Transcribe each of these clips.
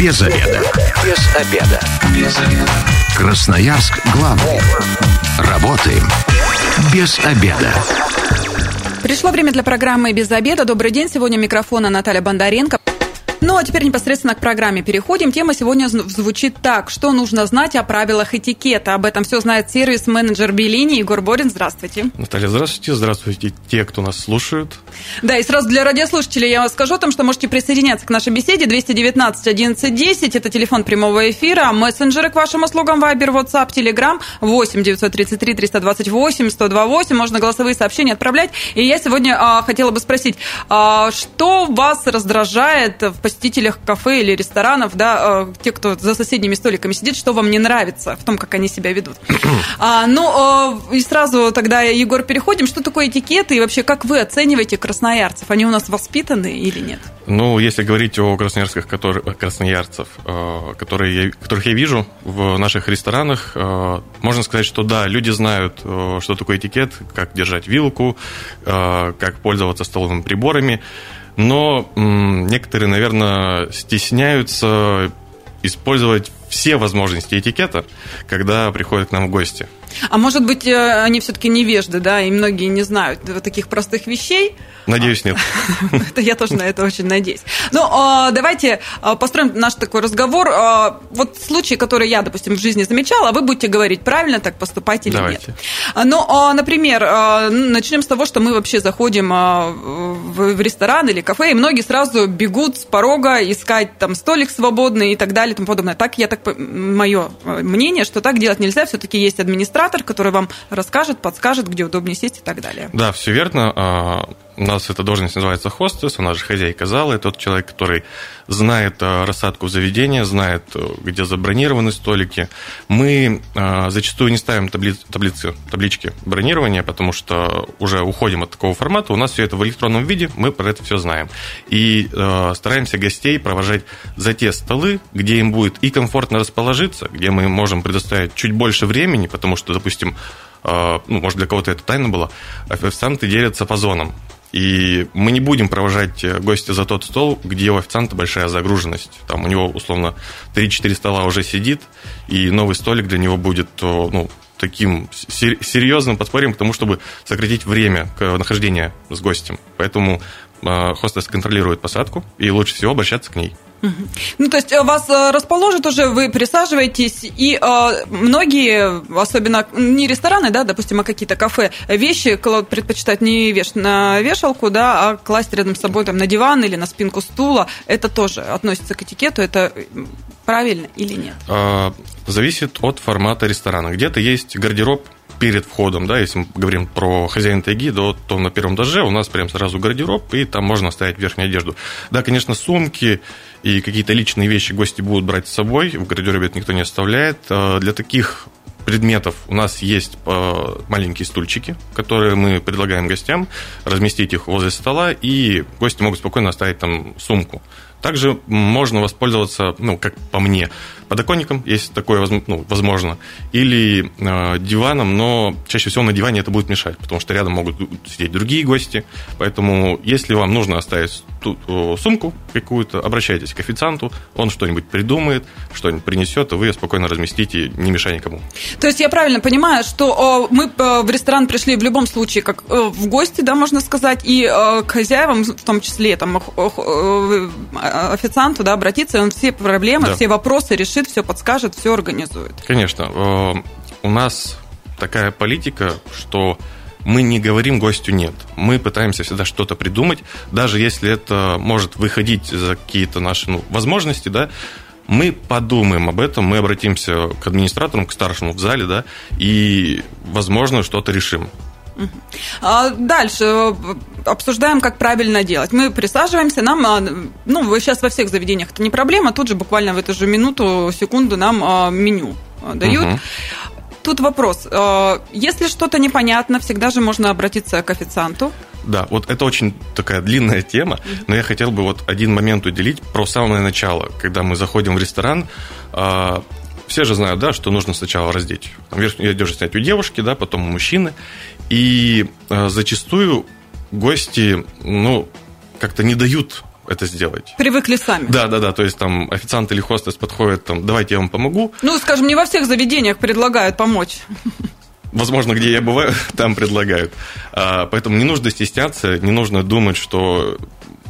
Без обеда. Без обеда. Без обеда. Красноярск главный. Работаем без обеда. Пришло время для программы «Без обеда». Добрый день. Сегодня микрофона Наталья Бондаренко. А теперь непосредственно к программе переходим. Тема сегодня звучит так. Что нужно знать о правилах этикета? Об этом все знает сервис-менеджер Белини Егор Борин. Здравствуйте. Наталья, здравствуйте. Здравствуйте те, кто нас слушают. Да, и сразу для радиослушателей я вам скажу о том, что можете присоединяться к нашей беседе. 219 11 10. Это телефон прямого эфира. Мессенджеры к вашим услугам Viber, WhatsApp, Telegram 8 933 328 128. Можно голосовые сообщения отправлять. И я сегодня а, хотела бы спросить, а, что вас раздражает в посетителях кафе или ресторанов, да, э, те, кто за соседними столиками сидит, что вам не нравится в том, как они себя ведут. а, ну, э, и сразу тогда, Егор, переходим. Что такое этикет и вообще как вы оцениваете красноярцев? Они у нас воспитаны или нет? Ну, если говорить о красноярских которые, красноярцев, э, которые я, которых я вижу в наших ресторанах, можно сказать, что да, люди знают, что такое этикет, как держать вилку, как пользоваться столовыми приборами но некоторые, наверное, стесняются использовать все возможности этикета, когда приходят к нам в гости. А может быть, э, они все-таки невежды, да, и многие не знают таких простых вещей? Надеюсь, нет. Это я тоже на это очень надеюсь. Ну, а, давайте а, построим наш такой разговор. А, вот случаи, которые я, допустим, в жизни замечала, вы будете говорить, правильно так поступать или давайте. нет. Ну, например, начнем с того, что мы вообще заходим в ресторан или кафе, и многие сразу бегут с порога искать там столик свободный и так далее и тому подобное. Так, я так, мое мнение, что так делать нельзя, все-таки есть администратор, который вам расскажет, подскажет, где удобнее сесть и так далее. Да, все верно у нас эта должность называется хостес, она же хозяйка зала, это тот человек, который знает э, рассадку заведения, знает, э, где забронированы столики. Мы э, зачастую не ставим таблиц, таблицы, таблички бронирования, потому что уже уходим от такого формата, у нас все это в электронном виде, мы про это все знаем. И стараемся гостей провожать за те столы, где им будет и комфортно расположиться, где мы можем предоставить чуть больше времени, потому что, допустим, ну, может, для кого-то это тайна была, официанты делятся по зонам. И мы не будем провожать э, гостя за тот стол, где у официанта большая загруженность. Там у него, условно, 3-4 стола уже сидит, и новый столик для него будет ну, таким серьезным подспорьем к тому, чтобы сократить время нахождения с гостем. Поэтому э, хостес контролирует посадку, и лучше всего обращаться к ней. Ну, то есть э, вас э, расположат уже, вы присаживаетесь, и э, многие, особенно не рестораны, да, допустим, а какие-то кафе, вещи предпочитают не вешать на вешалку, да, а класть рядом с собой там на диван или на спинку стула. Это тоже относится к этикету, это правильно или нет? А, зависит от формата ресторана. Где-то есть гардероб перед входом, да, если мы говорим про хозяина тайги, то, то на первом этаже у нас прям сразу гардероб, и там можно оставить верхнюю одежду. Да, конечно, сумки и какие-то личные вещи гости будут брать с собой, в гардеробе это никто не оставляет. А, для таких предметов у нас есть а, маленькие стульчики, которые мы предлагаем гостям, разместить их возле стола, и гости могут спокойно оставить там сумку. Также можно воспользоваться, ну, как по мне, подоконником, если такое ну, возможно, или э, диваном, но чаще всего на диване это будет мешать, потому что рядом могут сидеть другие гости. Поэтому, если вам нужно оставить ту, э, сумку какую-то, обращайтесь к официанту, он что-нибудь придумает, что-нибудь принесет, и вы ее спокойно разместите, не мешая никому. То есть я правильно понимаю, что мы э, в ресторан пришли в любом случае как э, в гости, да, можно сказать, и э, к хозяевам, в том числе там, э, официанту, да, обратиться, и он все проблемы, да. все вопросы решит, все подскажет, все организует. Конечно. Э, у нас такая политика, что мы не говорим гостю нет. Мы пытаемся всегда что-то придумать, даже если это может выходить за какие-то наши ну, возможности, да, мы подумаем об этом, мы обратимся к администраторам, к старшему в зале, да, и, возможно, что-то решим. А дальше э, обсуждаем, как правильно делать. Мы присаживаемся, нам, а, ну, сейчас во всех заведениях это не проблема, тут же буквально в эту же минуту, секунду нам а, меню дают. Угу. Тут вопрос. Если что-то непонятно, всегда же можно обратиться к официанту. Да, вот это очень такая длинная тема, но я хотел бы вот один момент уделить про самое начало, когда мы заходим в ресторан. Все же знают, да, что нужно сначала раздеть. Верхнюю одежду снять у девушки, да, потом у мужчины. И э, зачастую гости, ну, как-то не дают это сделать. Привыкли сами. Да, да, да. То есть там официант или хостес подходит, там, давайте я вам помогу. Ну, скажем, не во всех заведениях предлагают помочь. Возможно, где я бываю, там предлагают. А, поэтому не нужно стесняться, не нужно думать, что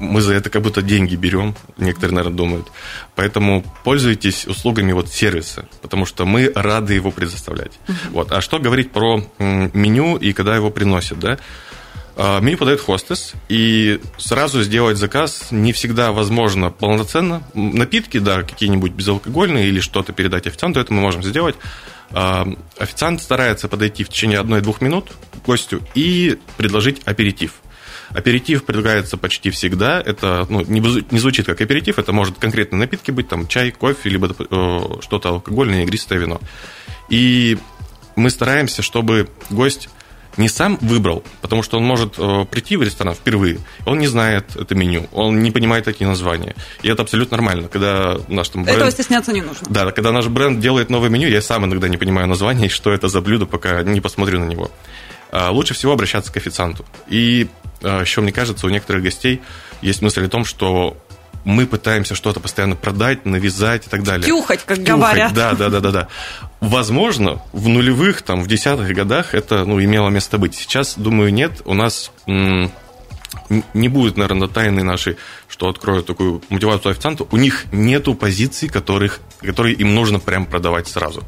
мы за это как будто деньги берем, некоторые, наверное, думают. Поэтому пользуйтесь услугами вот сервиса, потому что мы рады его предоставлять. Uh-huh. Вот. А что говорить про меню и когда его приносят, да? А, меню подает хостес, и сразу сделать заказ не всегда возможно полноценно. Напитки, да, какие-нибудь безалкогольные или что-то передать официанту, это мы можем сделать. А, официант старается подойти в течение одной-двух минут к гостю и предложить аперитив. Аперитив предлагается почти всегда. Это ну, не, не звучит как аперитив, это может конкретно напитки быть, там чай, кофе, либо э, что-то алкогольное, игристое вино. И мы стараемся, чтобы гость не сам выбрал, потому что он может э, прийти в ресторан впервые, он не знает это меню, он не понимает такие названия. И это абсолютно нормально, когда наш там бренд... Этого стесняться не нужно. Да, когда наш бренд делает новое меню, я сам иногда не понимаю название и что это за блюдо, пока не посмотрю на него. А, лучше всего обращаться к официанту. И еще, мне кажется, у некоторых гостей есть мысль о том, что мы пытаемся что-то постоянно продать, навязать и так далее. Тюхать, как Тюхать, говорят. Да, да, да, да, да. Возможно, в нулевых, там, в десятых годах это ну, имело место быть. Сейчас, думаю, нет. У нас не будет, наверное, тайны нашей, что откроют такую мотивацию официанту. У них нету позиций, которых, которые им нужно прям продавать сразу.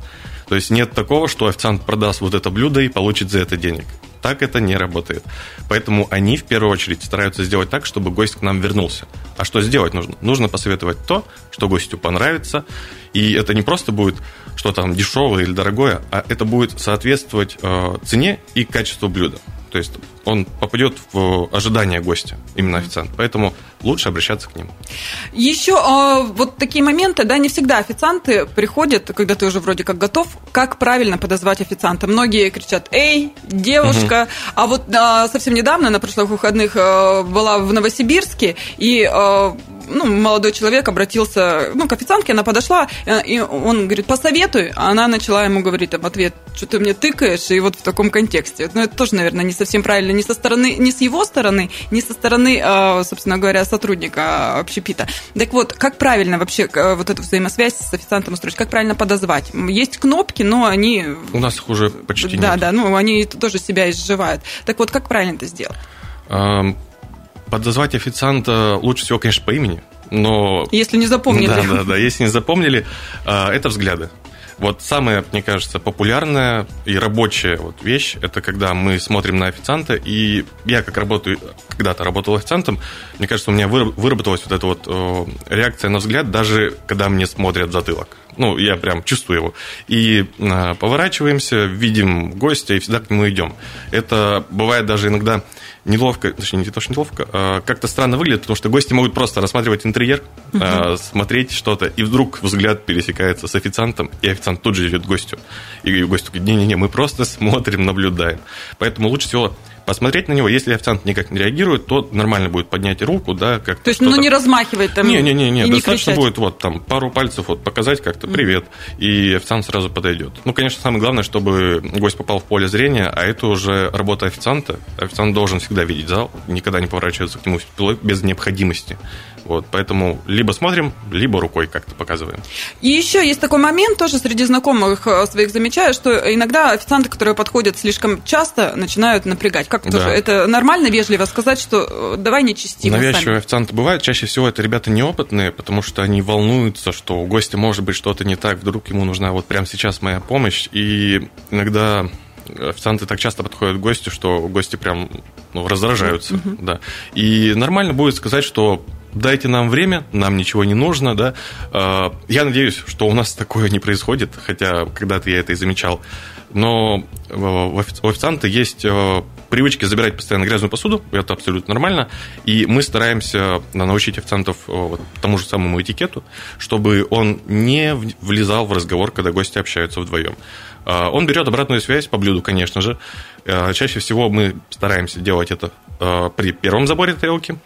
То есть нет такого, что официант продаст вот это блюдо и получит за это денег. Так это не работает. Поэтому они в первую очередь стараются сделать так, чтобы гость к нам вернулся. А что сделать нужно? Нужно посоветовать то, что гостю понравится. И это не просто будет что-то там дешевое или дорогое, а это будет соответствовать э, цене и качеству блюда. То есть он попадет в ожидание гостя, именно официант. Поэтому лучше обращаться к ним. Еще э, вот такие моменты, да, не всегда официанты приходят, когда ты уже вроде как готов, как правильно подозвать официанта. Многие кричат «Эй, девушка!» угу. А вот э, совсем недавно, на прошлых выходных, э, была в Новосибирске, и э, ну, молодой человек обратился ну, к официантке, она подошла, э, и он говорит, посоветуй, а она начала ему говорить в ответ, что ты мне тыкаешь, и вот в таком контексте. Ну, это тоже, наверное, не совсем правильно, не со стороны, не с его стороны, не со стороны, а, собственно говоря, сотрудника общепита. Так вот, как правильно вообще э, вот эту взаимосвязь с официантом устроить, как правильно подозвать? Есть кнопки, но они... У нас их уже почти да, нет. Да, да, ну, они тоже себя изживают. Так вот, как правильно это сделать? Подозвать официанта лучше всего, конечно, по имени, но... Если не запомнили. Да, да, да, если не запомнили, а, это взгляды. Вот самая, мне кажется, популярная и рабочая вот вещь, это когда мы смотрим на официанта, и я как работаю, когда-то работал официантом, мне кажется, у меня выработалась вот эта вот реакция на взгляд, даже когда мне смотрят в затылок. Ну, я прям чувствую его. И поворачиваемся, видим гостя, и всегда к нему идем. Это бывает даже иногда неловко, точнее, не то, что неловко, а как-то странно выглядит, потому что гости могут просто рассматривать интерьер, uh-huh. смотреть что-то, и вдруг взгляд пересекается с официантом, и официант тут же идет к гостю. И гость говорит, не-не-не, мы просто смотрим, наблюдаем. Поэтому лучше всего посмотреть на него. Если официант никак не реагирует, то нормально будет поднять руку, да, как То есть, ну, не размахивать там. Не, не, не, не, достаточно не будет вот там пару пальцев вот показать как-то привет, mm. и официант сразу подойдет. Ну, конечно, самое главное, чтобы гость попал в поле зрения, а это уже работа официанта. Официант должен всегда видеть зал, никогда не поворачиваться к нему без необходимости. Вот, поэтому либо смотрим, либо рукой как-то показываем. И еще есть такой момент, тоже среди знакомых э, своих замечаю, что иногда официанты, которые подходят слишком часто, начинают напрягать. Как тоже? Да. Это нормально, вежливо сказать, что э, давай не частимо Навязчивые официанты бывают. Чаще всего это ребята неопытные, потому что они волнуются, что у гостя может быть что-то не так, вдруг ему нужна вот прямо сейчас моя помощь. И иногда официанты так часто подходят к гостю, что гости прям ну, раздражаются. Uh-huh. Да. И нормально будет сказать, что дайте нам время, нам ничего не нужно, да. А, я надеюсь, что у нас такое не происходит, хотя когда-то я это и замечал. Но у официанта есть э, привычки забирать постоянно грязную посуду, это абсолютно нормально, и мы стараемся научить официантов э, вот, тому же самому этикету, чтобы он не влезал в разговор, когда гости общаются вдвоем. А, он берет обратную связь по блюду, конечно же. А, чаще всего мы стараемся делать это при первом заборе тарелки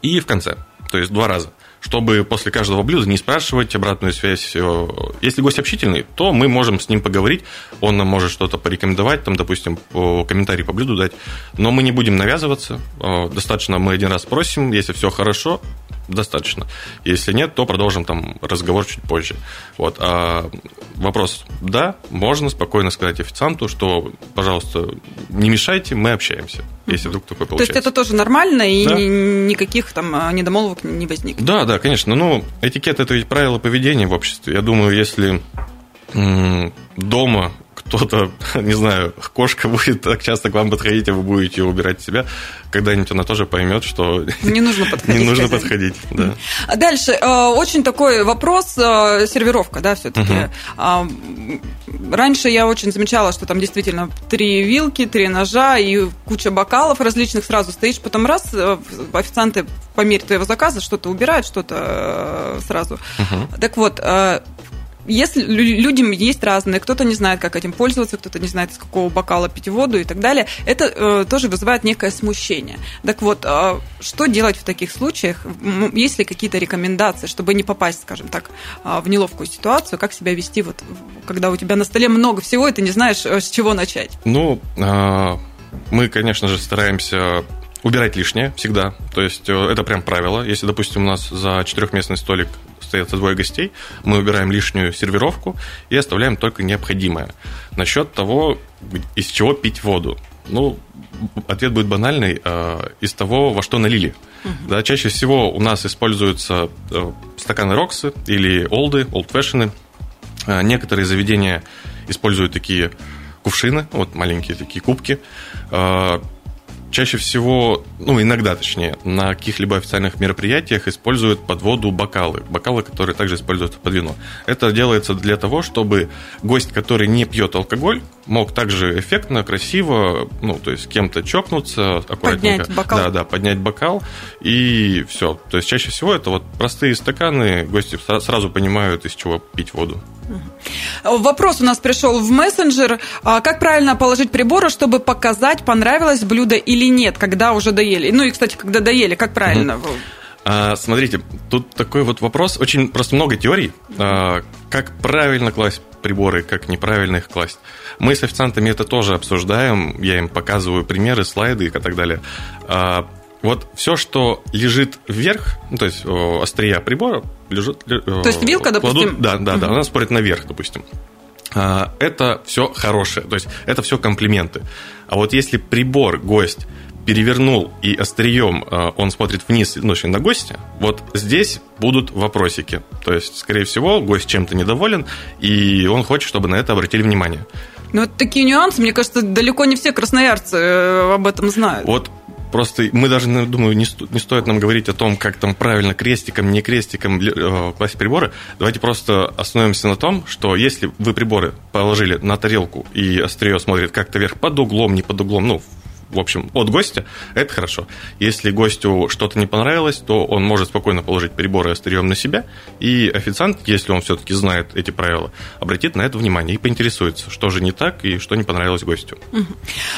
и в конце то есть два раза чтобы после каждого блюда не спрашивать обратную связь. Э, если гость общительный, то мы можем с ним поговорить, он нам может что-то порекомендовать, там, допустим, комментарий по блюду дать, но мы не будем навязываться, э, достаточно мы один раз спросим, если все хорошо, достаточно. Если нет, то продолжим там разговор чуть позже. Вот. А вопрос, да, можно спокойно сказать официанту, что, пожалуйста, не мешайте, мы общаемся, если вдруг такое получается. То есть это тоже нормально и да. никаких там а, недомолвок не возникнет? Да, да, конечно. Ну, этикет – это ведь правило поведения в обществе. Я думаю, если дома кто-то, не знаю, кошка будет так часто к вам подходить, а вы будете убирать себя, когда-нибудь она тоже поймет, что не нужно подходить. Не нужно подходить, да. Дальше э, очень такой вопрос э, сервировка, да, все-таки. Угу. Раньше я очень замечала, что там действительно три вилки, три ножа и куча бокалов различных сразу стоишь, потом раз э, официанты по мере твоего заказа что-то убирают, что-то сразу. Угу. Так вот, если людям есть разные, кто-то не знает, как этим пользоваться, кто-то не знает, из какого бокала пить воду и так далее, это э, тоже вызывает некое смущение. Так вот, э, что делать в таких случаях? Есть ли какие-то рекомендации, чтобы не попасть, скажем так, э, в неловкую ситуацию, как себя вести, вот, когда у тебя на столе много всего, и ты не знаешь, э, с чего начать? Ну, э, мы, конечно же, стараемся убирать лишнее всегда. То есть э, это прям правило. Если, допустим, у нас за четырехместный столик стоят двое гостей, мы убираем лишнюю сервировку и оставляем только необходимое. Насчет того, из чего пить воду. Ну, ответ будет банальный. Э, из того, во что налили. Угу. Да, чаще всего у нас используются э, стаканы Роксы или олды, олдфэшены. Э, некоторые заведения используют такие кувшины, вот маленькие такие кубки. Чаще всего, ну, иногда точнее, на каких-либо официальных мероприятиях используют под воду бокалы. Бокалы, которые также используются под вино. Это делается для того, чтобы гость, который не пьет алкоголь, мог также эффектно, красиво, ну, то есть кем-то чокнуться, аккуратненько. Поднять бокал. Да, да, поднять бокал, и все. То есть чаще всего это вот простые стаканы, гости сразу понимают, из чего пить воду. Вопрос у нас пришел в мессенджер. А как правильно положить приборы, чтобы показать, понравилось блюдо или нет, когда уже доели? Ну и, кстати, когда доели, как правильно? А, смотрите, тут такой вот вопрос. Очень просто много теорий. А, как правильно класть приборы, как неправильно их класть. Мы с официантами это тоже обсуждаем. Я им показываю примеры, слайды и так далее. А, вот все, что лежит вверх, ну, то есть острия прибора, лежит... То есть вилка, допустим? Кладут, да, да, угу. да, она смотрит наверх, допустим. А, это все хорошее, то есть это все комплименты. А вот если прибор гость перевернул и острием э, он смотрит вниз, ну, на гостя, вот здесь будут вопросики. То есть, скорее всего, гость чем-то недоволен, и он хочет, чтобы на это обратили внимание. Ну, вот такие нюансы, мне кажется, далеко не все красноярцы э, об этом знают. Вот Просто мы даже, ну, думаю, не, сто, не стоит нам говорить о том, как там правильно крестиком, не крестиком э, класть приборы. Давайте просто остановимся на том, что если вы приборы положили на тарелку и острие смотрит как-то вверх под углом, не под углом, ну, в общем, от гостя, это хорошо. Если гостю что-то не понравилось, то он может спокойно положить приборы острием на себя, и официант, если он все-таки знает эти правила, обратит на это внимание и поинтересуется, что же не так и что не понравилось гостю.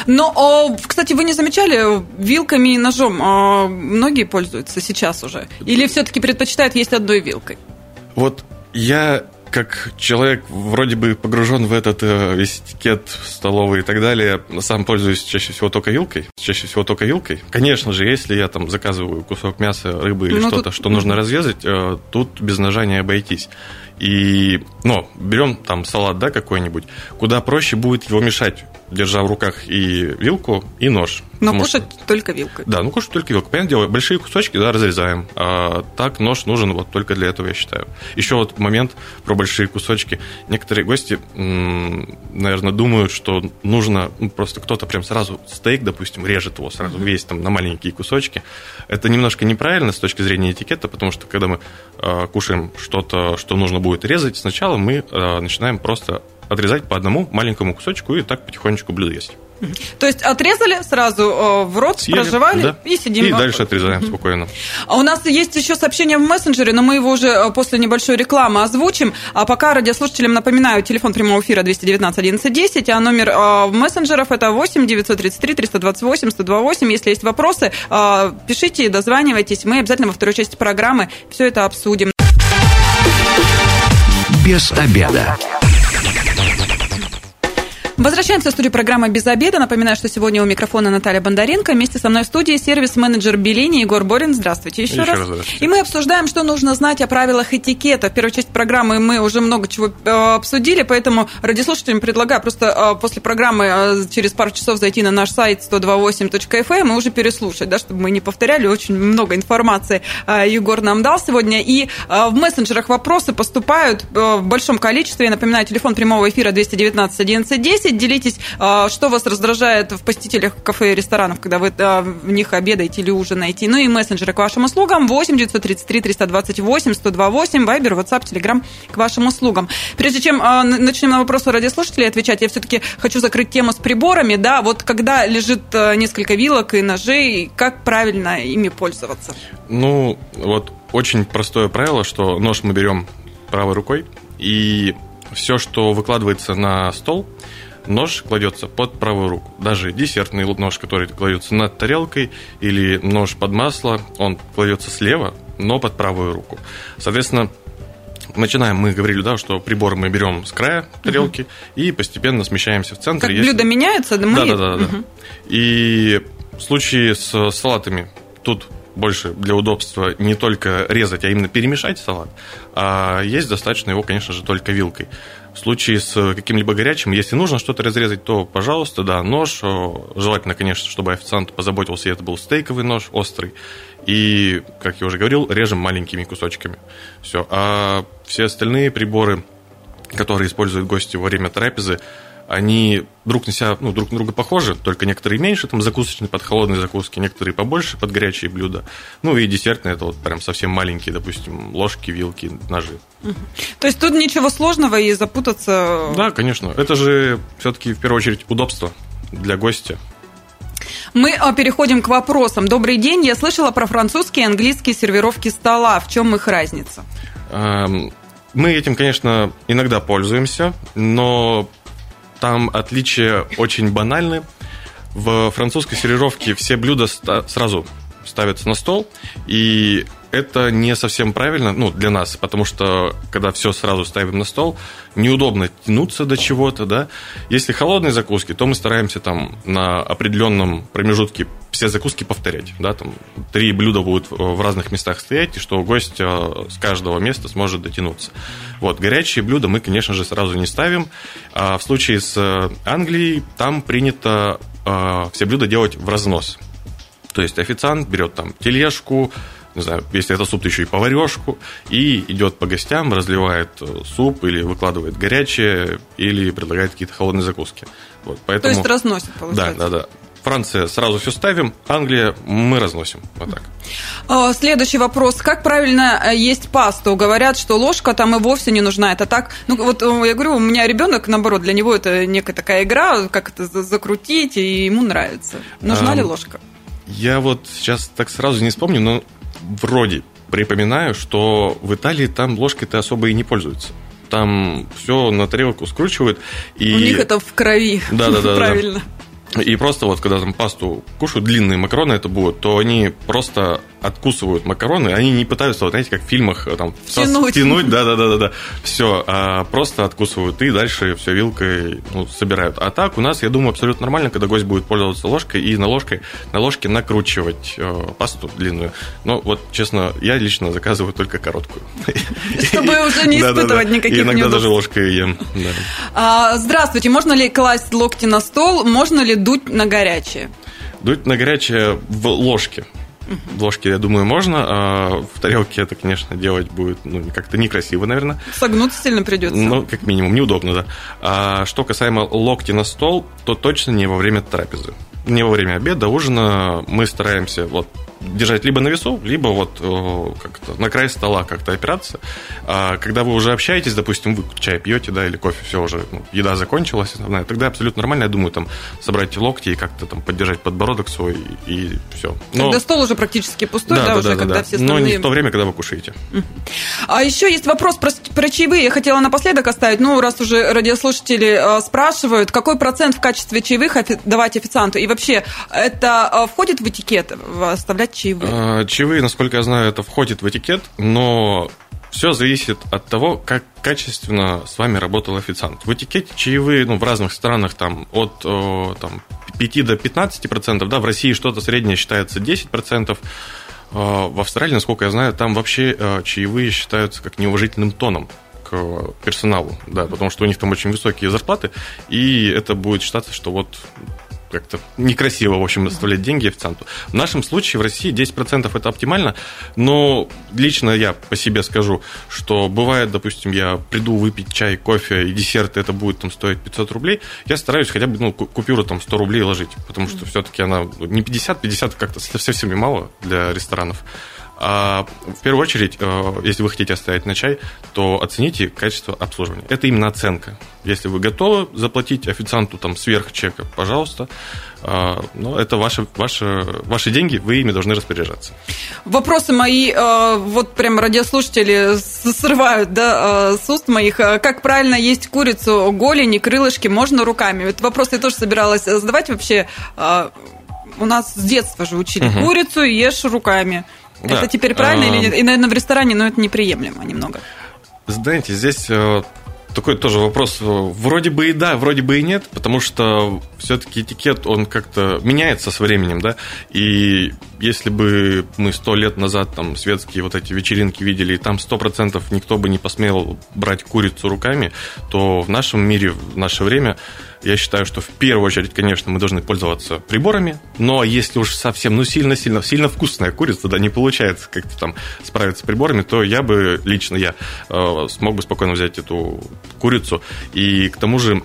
Но, кстати, вы не замечали, вилками и ножом а, многие пользуются сейчас уже? Или все-таки предпочитают есть одной вилкой? Вот я как человек вроде бы погружен в этот э, весь этикет столовый и так далее, сам пользуюсь чаще всего только вилкой. Чаще всего только вилкой. Конечно же, если я там заказываю кусок мяса, рыбы или ну, что-то, тут... что нужно разрезать, э, тут без ножа не обойтись. И, ну, берем там салат, да, какой-нибудь, куда проще будет его мешать, держа в руках и вилку, и нож. Но кушать что... только вилкой. Да, ну кушать только вилкой. Понятное дело, большие кусочки, да, разрезаем. А так нож нужен вот только для этого, я считаю. Еще вот момент про большие кусочки. Некоторые гости, наверное, думают, что нужно ну, просто кто-то прям сразу стейк, допустим, режет его сразу mm-hmm. весь там на маленькие кусочки. Это немножко неправильно с точки зрения этикета, потому что когда мы э, кушаем что-то, что нужно будет будет резать, сначала мы э, начинаем просто отрезать по одному маленькому кусочку и так потихонечку блюдо есть. То есть отрезали сразу э, в рот, Съели, проживали да. и сидим. И дальше отрезаем спокойно. А у нас есть еще сообщение в мессенджере, но мы его уже э, после небольшой рекламы озвучим. А пока радиослушателям напоминаю, телефон прямого эфира 219 1110, а номер э, мессенджеров это 8 933 328 128. Если есть вопросы, пишите, дозванивайтесь. Мы обязательно во второй части программы все это обсудим без обеда. Возвращаемся в студию программы «Без обеда». Напоминаю, что сегодня у микрофона Наталья Бондаренко. Вместе со мной в студии сервис-менеджер Белини Егор Борин. Здравствуйте еще, еще раз. раз И мы обсуждаем, что нужно знать о правилах этикета. В первой части программы мы уже много чего э, обсудили, поэтому радиослушателям предлагаю просто э, после программы э, через пару часов зайти на наш сайт 128.fm и уже переслушать, да, чтобы мы не повторяли. Очень много информации Егор нам дал сегодня. И в мессенджерах вопросы поступают в большом количестве. Я напоминаю, телефон прямого эфира 219 11 10 10. Делитесь, а, что вас раздражает в посетителях кафе и ресторанов, когда вы а, в них обедаете или ужинаете. Ну и мессенджеры к вашим услугам 8 933 328 128, Вайбер, WhatsApp, Telegram к вашим услугам. Прежде чем а, начнем на вопросы радиослушателей отвечать, я все-таки хочу закрыть тему с приборами. Да, вот когда лежит несколько вилок и ножей, как правильно ими пользоваться? Ну, вот очень простое правило, что нож мы берем правой рукой, и все, что выкладывается на стол, нож кладется под правую руку. Даже десертный нож, который кладется над тарелкой, или нож под масло, он кладется слева, но под правую руку. Соответственно, начинаем, мы говорили, да, что прибор мы берем с края тарелки угу. и постепенно смещаемся в центр. Как Если... блюдо меняется, да, мы... Да, да, да, угу. И в случае с салатами тут больше для удобства не только резать, а именно перемешать салат, а есть достаточно его, конечно же, только вилкой. В случае с каким-либо горячим, если нужно что-то разрезать, то, пожалуйста, да, нож. Желательно, конечно, чтобы официант позаботился, и это был стейковый нож, острый. И, как я уже говорил, режем маленькими кусочками. Все. А все остальные приборы, которые используют гости во время трапезы, они друг на себя, ну, друг на друга похожи, только некоторые меньше, там, закусочные под холодные закуски, некоторые побольше под горячие блюда. Ну, и десертные, это вот прям совсем маленькие, допустим, ложки, вилки, ножи. То есть тут ничего сложного и запутаться... Да, конечно. Это же все-таки, в первую очередь, удобство для гостя. Мы а, переходим к вопросам. Добрый день. Я слышала про французские и английские сервировки стола. В чем их разница? Эм, мы этим, конечно, иногда пользуемся, но там отличия очень банальны. В французской сервировке все блюда сразу ставятся на стол, и это не совсем правильно, ну, для нас, потому что, когда все сразу ставим на стол, неудобно тянуться до чего-то, да. Если холодные закуски, то мы стараемся там на определенном промежутке все закуски повторять, да, там три блюда будут в разных местах стоять, и что гость э, с каждого места сможет дотянуться. Вот, горячие блюда мы, конечно же, сразу не ставим, а в случае с Англией там принято э, все блюда делать в разнос. То есть официант берет там тележку, не знаю, если это суп, то еще и поварешку, и идет по гостям, разливает э, суп или выкладывает горячее, или предлагает какие-то холодные закуски. Вот, поэтому... То есть разносит, получается. Да, да, да. Франция сразу все ставим, Англия мы разносим. Вот так. А, следующий вопрос. Как правильно э, есть пасту? Говорят, что ложка там и вовсе не нужна. Это так? Ну, вот э, я говорю, у меня ребенок, наоборот, для него это некая такая игра, как это закрутить, и ему нравится. Нужна а, ли ложка? Я вот сейчас так сразу не вспомню, но вроде припоминаю, что в Италии там ложкой-то особо и не пользуются. Там все на тарелку скручивают. И... У них это в крови. Да, да, да. Правильно. И просто вот, когда там пасту кушают, длинные макароны это будут, то они просто откусывают макароны, они не пытаются, вот знаете, как в фильмах э, там втянуть да, да, да, да, да, все, а просто откусывают и дальше все вилкой ну, собирают. А так у нас, я думаю, абсолютно нормально, когда гость будет пользоваться ложкой и на ложкой на ложке накручивать э, пасту длинную. Но вот честно, я лично заказываю только короткую, чтобы уже не испытывать никаких Иногда даже ложкой ем. А, здравствуйте, можно ли класть локти на стол, можно ли дуть на горячее? Дуть на горячее в ложке. В ложке, я думаю, можно, а в тарелке это, конечно, делать будет ну, как-то некрасиво, наверное. Согнуться сильно придется. Ну, как минимум, неудобно, да. А что касаемо локти на стол, то точно не во время трапезы. Не во время обеда, ужина мы стараемся вот держать либо на весу, либо вот э, как-то на край стола как-то опираться. А когда вы уже общаетесь, допустим, вы чай пьете, да, или кофе, все уже, ну, еда закончилась, основная, тогда абсолютно нормально, я думаю, там собрать локти и как-то там поддержать подбородок свой и, и все. Но... Когда стол уже практически пустой, да, да, да уже, да, когда да. все остальные... Но не в то время, когда вы кушаете. А еще есть вопрос про, про чаевые. Я хотела напоследок оставить, ну, раз уже радиослушатели э, спрашивают, какой процент в качестве чаевых давать официанту? И вообще, это э, входит в этикет, оставлять чаевые? А, чаевые, насколько я знаю, это входит в этикет, но Все зависит от того, как качественно с вами работал официант. В этикете чаевые ну, в разных странах там, от там, 5 до 15%, да, в России что-то среднее считается 10%. В Австралии, насколько я знаю, там вообще э, чаевые считаются как неуважительным тоном к персоналу, да, потому что у них там очень высокие зарплаты, и это будет считаться, что вот как-то некрасиво, в общем, оставлять деньги официанту. В нашем случае в России 10% это оптимально, но лично я по себе скажу, что бывает, допустим, я приду выпить чай, кофе и десерт, это будет там стоить 500 рублей, я стараюсь хотя бы ну, купюру там 100 рублей ложить, потому что все-таки она не 50, 50 как-то совсем мало для ресторанов. А в первую очередь, э, если вы хотите оставить на чай, то оцените качество обслуживания. Это именно оценка. Если вы готовы заплатить официанту там сверх чека, пожалуйста, а, но это ваши, ваши, ваши деньги, вы ими должны распоряжаться. Вопросы мои, э, вот прям радиослушатели срывают да, э, с уст моих. Как правильно есть курицу, голени, крылышки, можно руками? Это вопрос я тоже собиралась задавать вообще. У нас с детства же учили угу. курицу ешь руками. Да. Это теперь правильно или нет? И, наверное, в ресторане, но это неприемлемо немного. Знаете, здесь э, такой тоже вопрос. Вроде бы и да, вроде бы и нет, потому что все-таки этикет, он как-то меняется со временем, да, и если бы мы сто лет назад там светские вот эти вечеринки видели, и там сто процентов никто бы не посмел брать курицу руками, то в нашем мире, в наше время я считаю, что в первую очередь, конечно, мы должны пользоваться приборами, но если уж совсем, ну, сильно-сильно, сильно вкусная курица, да, не получается как-то там справиться с приборами, то я бы, лично я, э, смог бы спокойно взять эту курицу. И к тому же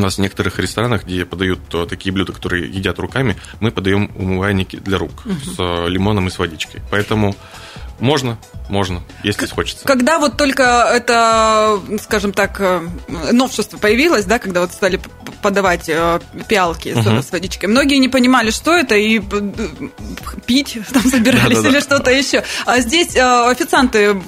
у нас в некоторых ресторанах, где подают э, такие блюда, которые едят руками, мы подаем умывальники для рук угу. с лимоном и с водичкой. Поэтому можно, можно, если хочется. Когда вот только это, скажем так, э, новшество появилось, да, когда вот стали подавать э, пиалки uh-huh. с водичкой, многие не понимали, что это, и э, пить там собирались да, да, или да. что-то еще. А здесь официанты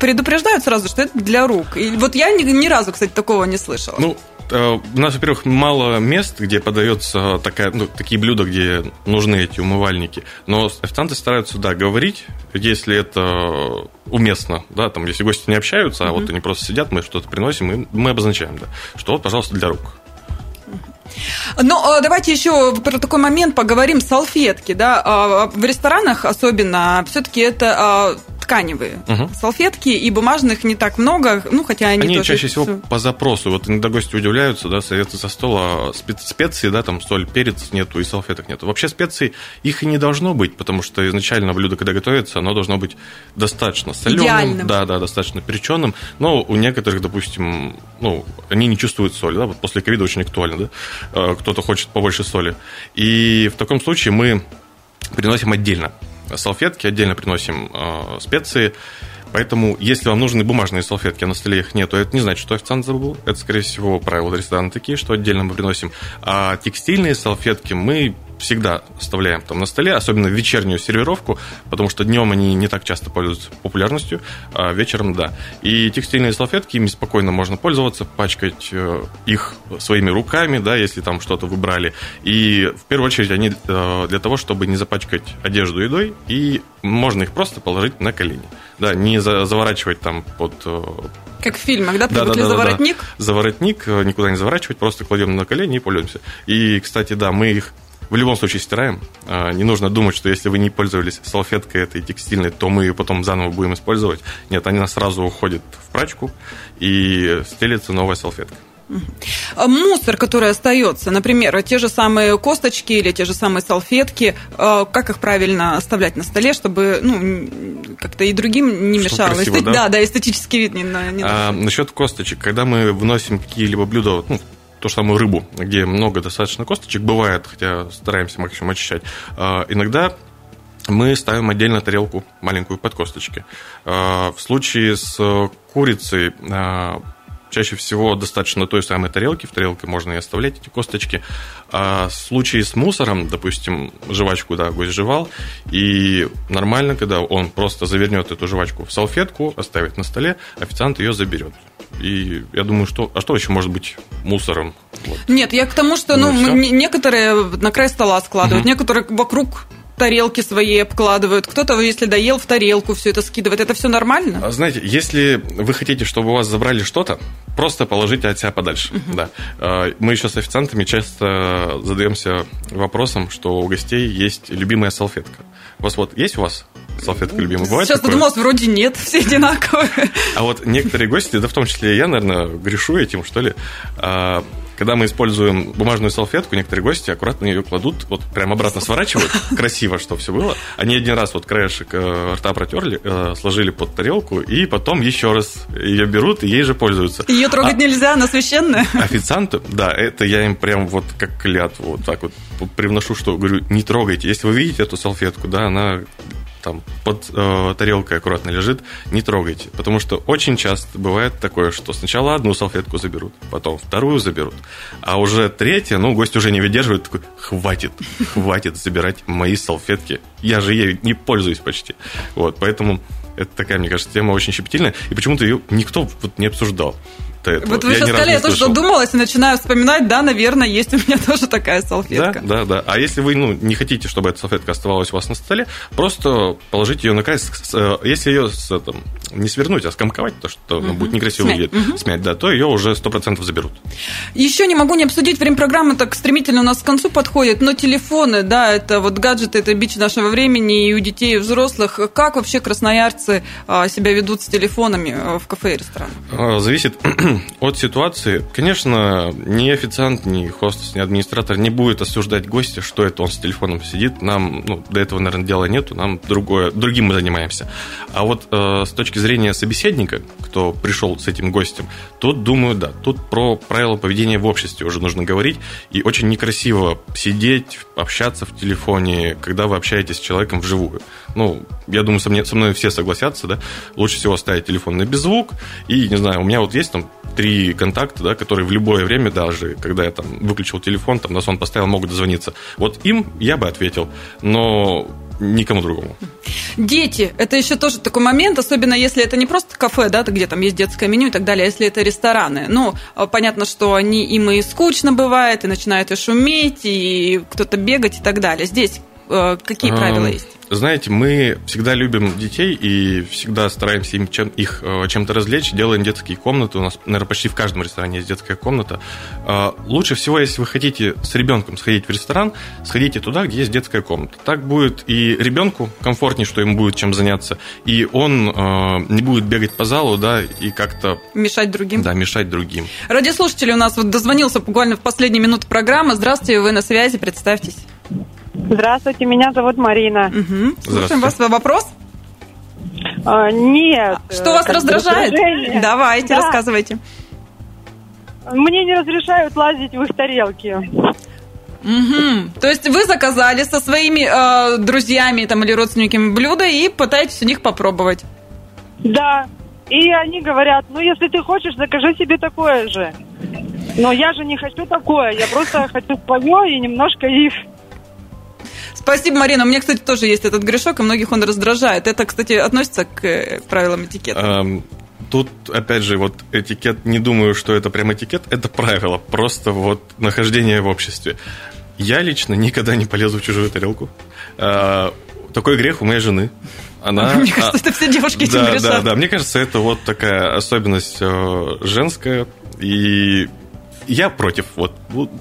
предупреждают сразу, что это для рук. И вот я ни, ни разу, кстати, такого не слышала. Ну, у нас, во-первых, мало мест, где подается такая, ну, такие блюда, где нужны эти умывальники. Но официанты стараются, да, говорить, если это уместно, да, там, если гости не общаются, а mm-hmm. вот они просто сидят, мы что-то приносим, и мы обозначаем, да, что вот, пожалуйста, для рук. Но э, давайте еще про такой момент поговорим. Салфетки, да, а, в ресторанах особенно все-таки это а, тканевые угу. салфетки, и бумажных не так много, ну, хотя они, они тоже... чаще всего по запросу. Вот иногда гости удивляются, да, советы со стола, специи, да, там соль, перец нету и салфеток нету. Вообще специй их и не должно быть, потому что изначально блюдо, когда готовится, оно должно быть достаточно соленым. Идеальным. Да, да, достаточно перченым. Но у некоторых, допустим, ну, они не чувствуют соли, да, вот после ковида очень актуально, да, э, кто-то хочет побольше соли. И в таком случае мы приносим отдельно салфетки, отдельно приносим э, специи. Поэтому, если вам нужны бумажные салфетки, а на столе их нет, то это не значит, что официант забыл. Это, скорее всего, правила ресторана такие, что отдельно мы приносим. А текстильные салфетки мы всегда оставляем там на столе, особенно в вечернюю сервировку, потому что днем они не так часто пользуются популярностью, а вечером да. И текстильные салфетки, ими спокойно можно пользоваться, пачкать э, их своими руками, да, если там что-то выбрали. И в первую очередь они э, для того, чтобы не запачкать одежду едой, и можно их просто положить на колени. Да, не заворачивать там под э, как в фильмах, да? Да, да, да, заворотник? Да. Заворотник, никуда не заворачивать, просто кладем на колени и пользуемся. И, кстати, да, мы их в любом случае стираем. А, не нужно думать, что если вы не пользовались салфеткой этой текстильной, то мы ее потом заново будем использовать. Нет, она сразу уходит в прачку и стелится новая салфетка. А мусор, который остается, например, те же самые косточки или те же самые салфетки, а, как их правильно оставлять на столе, чтобы ну, как-то и другим не мешало? Красиво, Эстет... да? да, да, эстетический вид не, не а, Насчет косточек, когда мы вносим какие-либо блюда, ну, ту же самую рыбу, где много достаточно косточек, бывает, хотя стараемся максимум очищать, а, иногда мы ставим отдельно тарелку маленькую под косточки. А, в случае с курицей а, чаще всего достаточно той самой тарелки, в тарелке можно и оставлять эти косточки. А в случае с мусором, допустим, жвачку, да, гость жевал, и нормально, когда он просто завернет эту жвачку в салфетку, оставит на столе, официант ее заберет. И я думаю, что... А что еще может быть мусором? Вот. Нет, я к тому, что ну, ну некоторые на край стола складывают, угу. некоторые вокруг тарелки свои обкладывают, кто-то, если доел, в тарелку все это скидывает. Это все нормально? А, знаете, если вы хотите, чтобы у вас забрали что-то, просто положите от себя подальше. Угу. Да. А, мы еще с официантами часто задаемся вопросом, что у гостей есть любимая салфетка. У вас вот есть у вас салфетка любимая? Бывает Сейчас такое? подумалось, вроде нет, все одинаковые. А вот некоторые гости, да в том числе я, наверное, грешу этим, что ли, а, когда мы используем бумажную салфетку, некоторые гости аккуратно ее кладут, вот прям обратно сворачивают, красиво, что все было. Они один раз вот краешек э, рта протерли, э, сложили под тарелку, и потом еще раз ее берут и ей же пользуются. Ее трогать а, нельзя, она священная. Официанты, да, это я им прям вот как клятву вот так вот привношу, что говорю, не трогайте. Если вы видите эту салфетку, да, она там под э, тарелкой аккуратно лежит, не трогайте. Потому что очень часто бывает такое, что сначала одну салфетку заберут, потом вторую заберут, а уже третья, ну, гость уже не выдерживает, такой, хватит, хватит забирать мои салфетки. Я же ею не пользуюсь почти. Вот, поэтому это такая, мне кажется, тема очень щепетильная, и почему-то ее никто вот не обсуждал этого. Вот вы сейчас сказали, я тоже задумалась и начинаю вспоминать, да, наверное, есть у меня тоже такая салфетка. Да, да, да. А если вы ну, не хотите, чтобы эта салфетка оставалась у вас на столе, просто положите ее на край. Э, если ее там, не свернуть, а скомковать, то что угу. будет некрасиво выглядеть, угу. смять, да, то ее уже 100% заберут. Еще не могу не обсудить, время программы так стремительно у нас к концу подходит, но телефоны, да, это вот гаджеты, это бич нашего времени и у детей, и у взрослых. Как вообще красноярцы а, себя ведут с телефонами э, в кафе и ресторанах? А, зависит от ситуации. Конечно, ни официант, ни хостес, ни администратор не будет осуждать гостя, что это он с телефоном сидит. Нам ну, до этого, наверное, дела нету, нам другое, другим мы занимаемся. А вот э, с точки зрения собеседника, кто пришел с этим гостем, тут, думаю, да, тут про правила поведения в обществе уже нужно говорить. И очень некрасиво сидеть, общаться в телефоне, когда вы общаетесь с человеком вживую. Ну, я думаю, со мной, со мной все согласятся, да. Лучше всего ставить телефон на беззвук. И, не знаю, у меня вот есть там три контакта, да, которые в любое время даже, когда я там выключил телефон, там на сон поставил, могут дозвониться. Вот им я бы ответил, но никому другому. Дети, это еще тоже такой момент, особенно если это не просто кафе, да, где там есть детское меню и так далее, а если это рестораны. Ну, а, понятно, что они им и скучно бывает, и начинают и шуметь, и кто-то бегать и так далее. Здесь э, какие правила есть? Знаете, мы всегда любим детей и всегда стараемся им чем, их э, чем-то развлечь, делаем детские комнаты. У нас, наверное, почти в каждом ресторане есть детская комната. Э, лучше всего, если вы хотите с ребенком сходить в ресторан, сходите туда, где есть детская комната. Так будет и ребенку комфортнее, что ему будет чем заняться, и он э, не будет бегать по залу, да, и как-то... Мешать другим. Да, мешать другим. Радиослушатели у нас вот дозвонился буквально в последние минуты программы. Здравствуйте, вы на связи, представьтесь. Здравствуйте, меня зовут Марина. Угу. Слушаем вас. Вопрос? А, нет. Что вас раздражает? Давайте, да. рассказывайте. Мне не разрешают лазить в их тарелки. Угу. То есть вы заказали со своими э, друзьями там, или родственниками блюдо и пытаетесь у них попробовать? Да. И они говорят, ну если ты хочешь, закажи себе такое же. Но я же не хочу такое, я просто хочу свое и немножко их Спасибо, Марина. У меня, кстати, тоже есть этот грешок, и многих он раздражает. Это, кстати, относится к э, правилам этикета. Тут, опять же, вот этикет, не думаю, что это прям этикет, это правило, просто вот нахождение в обществе. Я лично никогда не полезу в чужую тарелку. А, такой грех у моей жены. Она, Мне кажется, это все девушки этим да, грешат. Да, да, мне кажется, это вот такая особенность э, женская. И я против, вот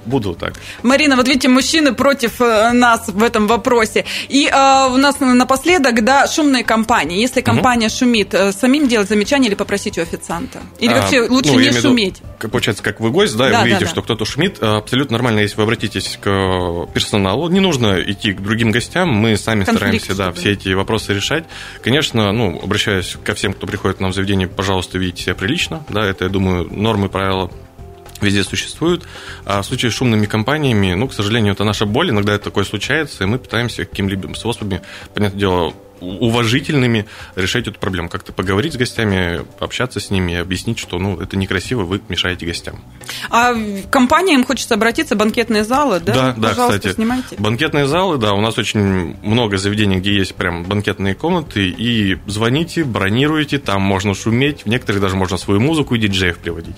буду так. Марина, вот видите, мужчины против э, нас в этом вопросе. И э, у нас напоследок, да, шумные компании. Если компания угу. шумит, э, самим делать замечание или попросить у официанта? Или а, вообще лучше ну, не шуметь? Как, получается, как вы гость, да, да и вы видите, да. что кто-то шумит, э, абсолютно нормально, если вы обратитесь к персоналу. Не нужно идти к другим гостям, мы сами Конфликт, стараемся, да, все эти вопросы решать. Конечно, ну, обращаюсь ко всем, кто приходит к нам в заведение, пожалуйста, ведите себя прилично, да, это, я думаю, нормы, правила везде существуют. А в случае с шумными компаниями, ну, к сожалению, это наша боль, иногда это такое случается, и мы пытаемся каким-либо способами, понятное дело, уважительными решать эту проблему. Как-то поговорить с гостями, общаться с ними, объяснить, что ну, это некрасиво, вы мешаете гостям. А компаниям хочется обратиться, банкетные залы, да? Да, да, кстати. Снимайте. Банкетные залы, да, у нас очень много заведений, где есть прям банкетные комнаты, и звоните, бронируйте, там можно шуметь, в некоторых даже можно свою музыку и диджеев приводить.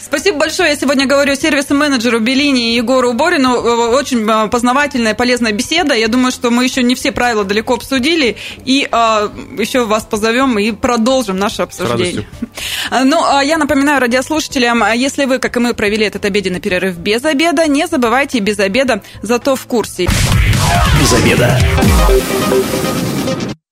Спасибо большое. Я сегодня говорю сервис-менеджеру Белини и Егору Борину. Очень э, познавательная, полезная беседа. Я думаю, что мы еще не все правила далеко обсудили. И э, еще вас позовем и продолжим наше обсуждение. Ну, а я напоминаю радиослушателям, если вы, как и мы, провели этот обеденный перерыв без обеда, не забывайте без обеда, зато в курсе. Без обеда.